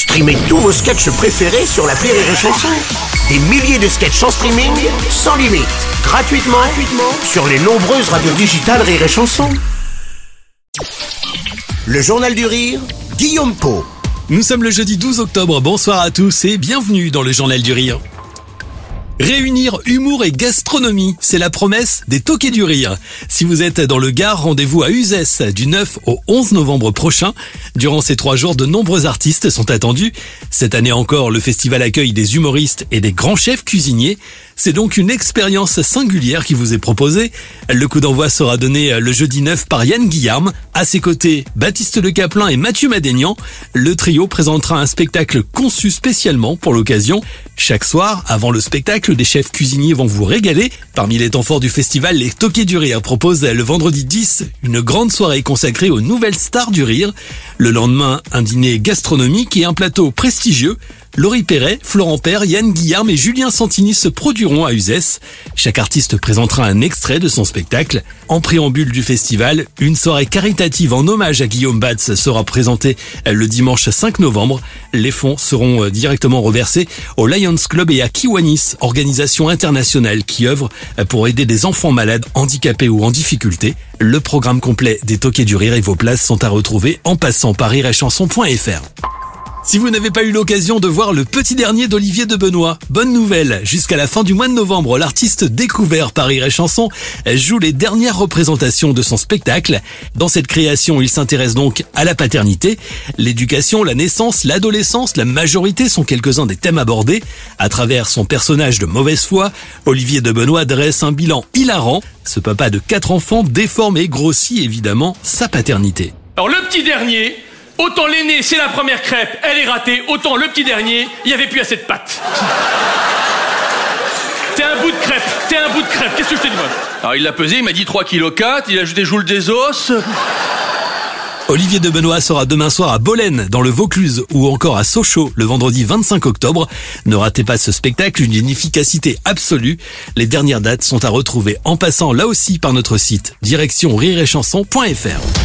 Streamez tous vos sketchs préférés sur la Rire et Chanson. Des milliers de sketchs en streaming, sans limite, gratuitement, gratuitement sur les nombreuses radios digitales Rire et Chanson. Le Journal du Rire, Guillaume Po. Nous sommes le jeudi 12 octobre, bonsoir à tous et bienvenue dans le Journal du Rire. Réunir humour et gastronomie, c'est la promesse des Toquets du Rire. Si vous êtes dans le Gard, rendez-vous à Uzès du 9 au 11 novembre prochain. Durant ces trois jours, de nombreux artistes sont attendus. Cette année encore, le festival accueille des humoristes et des grands chefs cuisiniers. C'est donc une expérience singulière qui vous est proposée. Le coup d'envoi sera donné le jeudi 9 par Yann Guillarme. À ses côtés, Baptiste Le Caplin et Mathieu Madénian. Le trio présentera un spectacle conçu spécialement pour l'occasion. Chaque soir, avant le spectacle, des chefs cuisiniers vont vous régaler. Parmi les temps forts du festival, les Toquets du Rire proposent le vendredi 10 une grande soirée consacrée aux nouvelles stars du rire. Le lendemain, un dîner gastronomique et un plateau prestigieux. Laurie Perret, Florent Père, Yann Guillarme et Julien Santini se produiront à Uzès. Chaque artiste présentera un extrait de son spectacle. En préambule du festival, une soirée caritative en hommage à Guillaume Batz sera présentée le dimanche 5 novembre. Les fonds seront euh, directement reversés au Lions Club et à Kiwanis, organisation internationale qui œuvre pour aider des enfants malades, handicapés ou en difficulté. Le programme complet des Toquets du Rire et vos places sont à retrouver en passant par rirechanson.fr. Si vous n'avez pas eu l'occasion de voir le petit dernier d'Olivier de Benoît, bonne nouvelle, jusqu'à la fin du mois de novembre, l'artiste découvert par et Chanson joue les dernières représentations de son spectacle. Dans cette création, il s'intéresse donc à la paternité, l'éducation, la naissance, l'adolescence, la majorité sont quelques-uns des thèmes abordés. À travers son personnage de mauvaise foi, Olivier de Benoît dresse un bilan hilarant. Ce papa de quatre enfants déforme et grossit évidemment sa paternité. Alors le petit dernier, Autant l'aîné, c'est la première crêpe, elle est ratée, autant le petit dernier, il n'y avait plus assez de pâte. T'es un bout de crêpe, t'es un bout de crêpe, qu'est-ce que je te dis moi Alors il l'a pesé, il m'a dit 3 kg 4, il a ajouté joule des os. Olivier de Benoît sera demain soir à Bolène, dans le Vaucluse, ou encore à Sochaux, le vendredi 25 octobre. Ne ratez pas ce spectacle, une efficacité absolue. Les dernières dates sont à retrouver en passant là aussi par notre site, direction rireetchanson.fr.